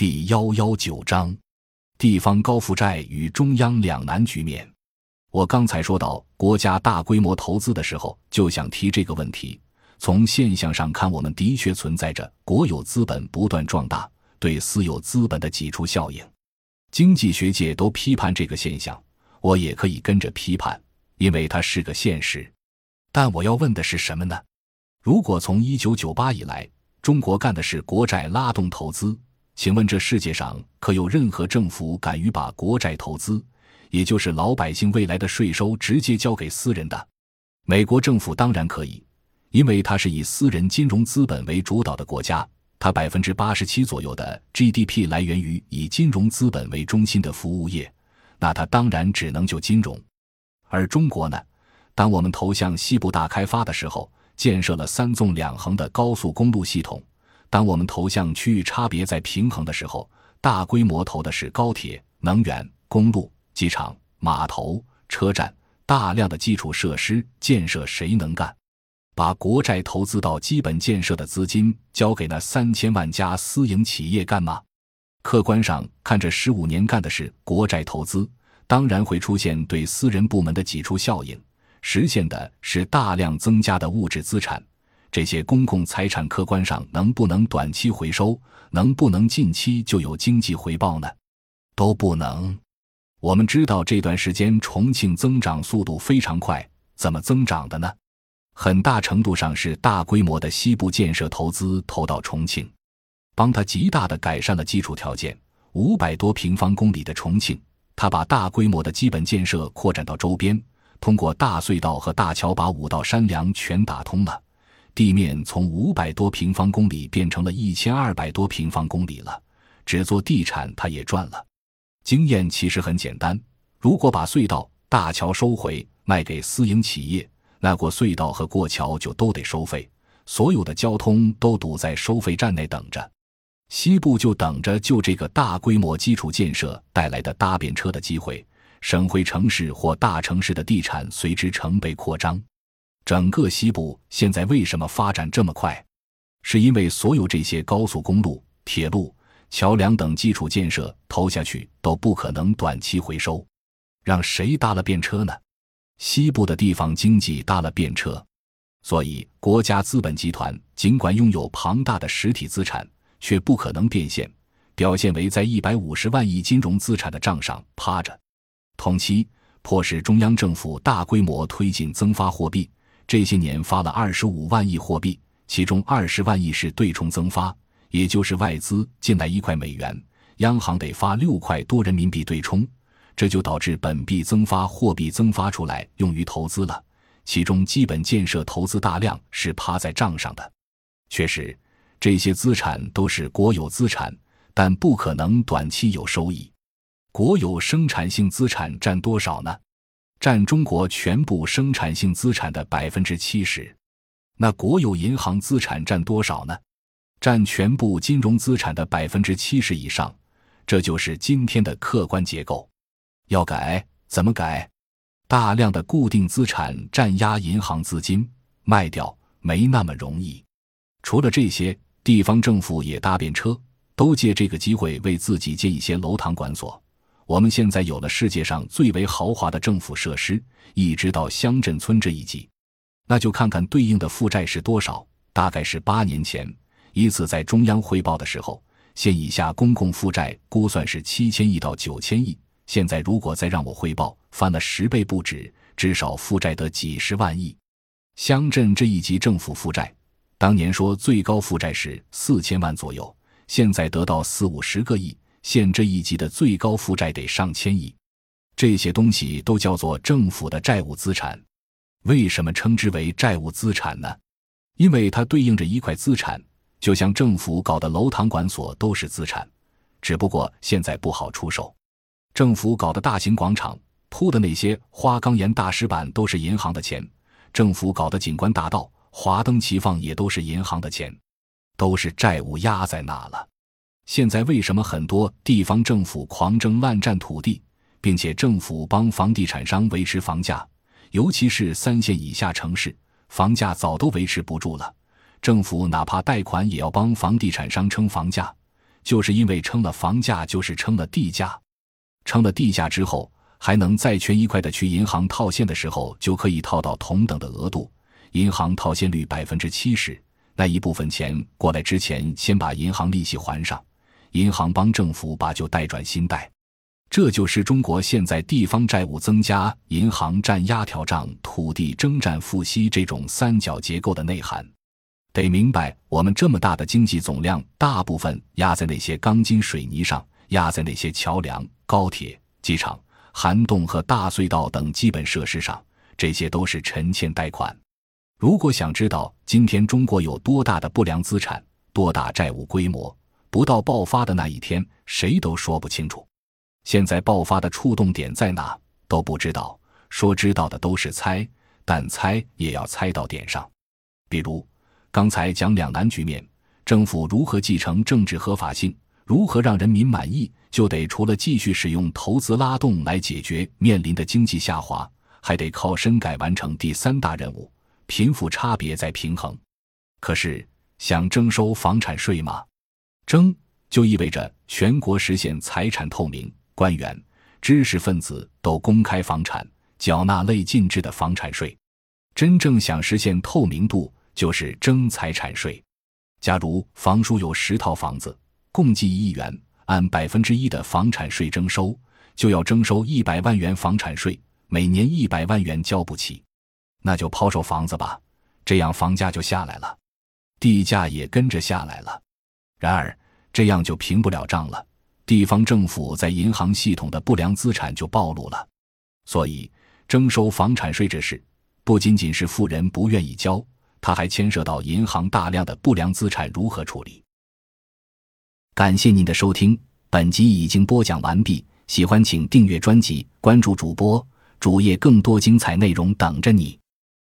第幺幺九章，地方高负债与中央两难局面。我刚才说到国家大规模投资的时候，就想提这个问题。从现象上看，我们的确存在着国有资本不断壮大对私有资本的挤出效应。经济学界都批判这个现象，我也可以跟着批判，因为它是个现实。但我要问的是什么呢？如果从一九九八以来，中国干的是国债拉动投资。请问这世界上可有任何政府敢于把国债投资，也就是老百姓未来的税收直接交给私人的？美国政府当然可以，因为它是以私人金融资本为主导的国家，它百分之八十七左右的 GDP 来源于以金融资本为中心的服务业，那它当然只能就金融。而中国呢？当我们投向西部大开发的时候，建设了三纵两横的高速公路系统。当我们投向区域差别在平衡的时候，大规模投的是高铁、能源、公路、机场、码头、车站，大量的基础设施建设，谁能干？把国债投资到基本建设的资金交给那三千万家私营企业干吗？客观上看，这十五年干的是国债投资，当然会出现对私人部门的挤出效应，实现的是大量增加的物质资产。这些公共财产客观上能不能短期回收，能不能近期就有经济回报呢？都不能。我们知道这段时间重庆增长速度非常快，怎么增长的呢？很大程度上是大规模的西部建设投资投到重庆，帮他极大的改善了基础条件。五百多平方公里的重庆，他把大规模的基本建设扩展到周边，通过大隧道和大桥把五道山梁全打通了。地面从五百多平方公里变成了一千二百多平方公里了，只做地产他也赚了。经验其实很简单，如果把隧道、大桥收回卖给私营企业，那过隧道和过桥就都得收费，所有的交通都堵在收费站内等着。西部就等着就这个大规模基础建设带来的搭便车的机会，省会城市或大城市的地产随之成倍扩张。整个西部现在为什么发展这么快？是因为所有这些高速公路、铁路、桥梁等基础建设投下去都不可能短期回收，让谁搭了便车呢？西部的地方经济搭了便车，所以国家资本集团尽管拥有庞大的实体资产，却不可能变现，表现为在一百五十万亿金融资产的账上趴着。同期迫使中央政府大规模推进增发货币。这些年发了二十五万亿货币，其中二十万亿是对冲增发，也就是外资进来一块美元，央行得发六块多人民币对冲，这就导致本币增发货币增发出来用于投资了。其中基本建设投资大量是趴在账上的。确实，这些资产都是国有资产，但不可能短期有收益。国有生产性资产占多少呢？占中国全部生产性资产的百分之七十，那国有银行资产占多少呢？占全部金融资产的百分之七十以上，这就是今天的客观结构。要改怎么改？大量的固定资产占压银行资金，卖掉没那么容易。除了这些，地方政府也搭便车，都借这个机会为自己建一些楼堂馆所。我们现在有了世界上最为豪华的政府设施，一直到乡镇村这一级，那就看看对应的负债是多少。大概是八年前一次在中央汇报的时候，县以下公共负债估算是七千亿到九千亿。现在如果再让我汇报，翻了十倍不止，至少负债得几十万亿。乡镇这一级政府负债，当年说最高负债是四千万左右，现在得到四五十个亿。县这一级的最高负债得上千亿，这些东西都叫做政府的债务资产。为什么称之为债务资产呢？因为它对应着一块资产，就像政府搞的楼堂馆所都是资产，只不过现在不好出售。政府搞的大型广场铺的那些花岗岩大石板都是银行的钱，政府搞的景观大道华灯齐放也都是银行的钱，都是债务压在那了。现在为什么很多地方政府狂征滥占土地，并且政府帮房地产商维持房价，尤其是三线以下城市，房价早都维持不住了，政府哪怕贷款也要帮房地产商撑房价。就是因为撑了房价，就是撑了地价。撑了地价之后，还能再缺一块的去银行套现的时候，就可以套到同等的额度。银行套现率百分之七十，那一部分钱过来之前，先把银行利息还上，银行帮政府把旧贷转新贷。这就是中国现在地方债务增加、银行占压条账、土地征战付息这种三角结构的内涵。得明白，我们这么大的经济总量，大部分压在那些钢筋水泥上，压在那些桥梁、高铁、机场、涵洞和大隧道等基本设施上，这些都是沉欠贷款。如果想知道今天中国有多大的不良资产、多大债务规模，不到爆发的那一天，谁都说不清楚。现在爆发的触动点在哪都不知道，说知道的都是猜，但猜也要猜到点上。比如刚才讲两难局面，政府如何继承政治合法性，如何让人民满意，就得除了继续使用投资拉动来解决面临的经济下滑，还得靠深改完成第三大任务：贫富差别再平衡。可是想征收房产税吗？征就意味着全国实现财产透明。官员、知识分子都公开房产，缴纳类进制的房产税。真正想实现透明度，就是征财产税。假如房叔有十套房子，共计一亿元，按百分之一的房产税征收，就要征收一百万元房产税，每年一百万元交不起，那就抛售房子吧，这样房价就下来了，地价也跟着下来了。然而这样就平不了账了。地方政府在银行系统的不良资产就暴露了，所以征收房产税这事不仅仅是富人不愿意交，它还牵涉到银行大量的不良资产如何处理。感谢您的收听，本集已经播讲完毕。喜欢请订阅专辑，关注主播主页，更多精彩内容等着你。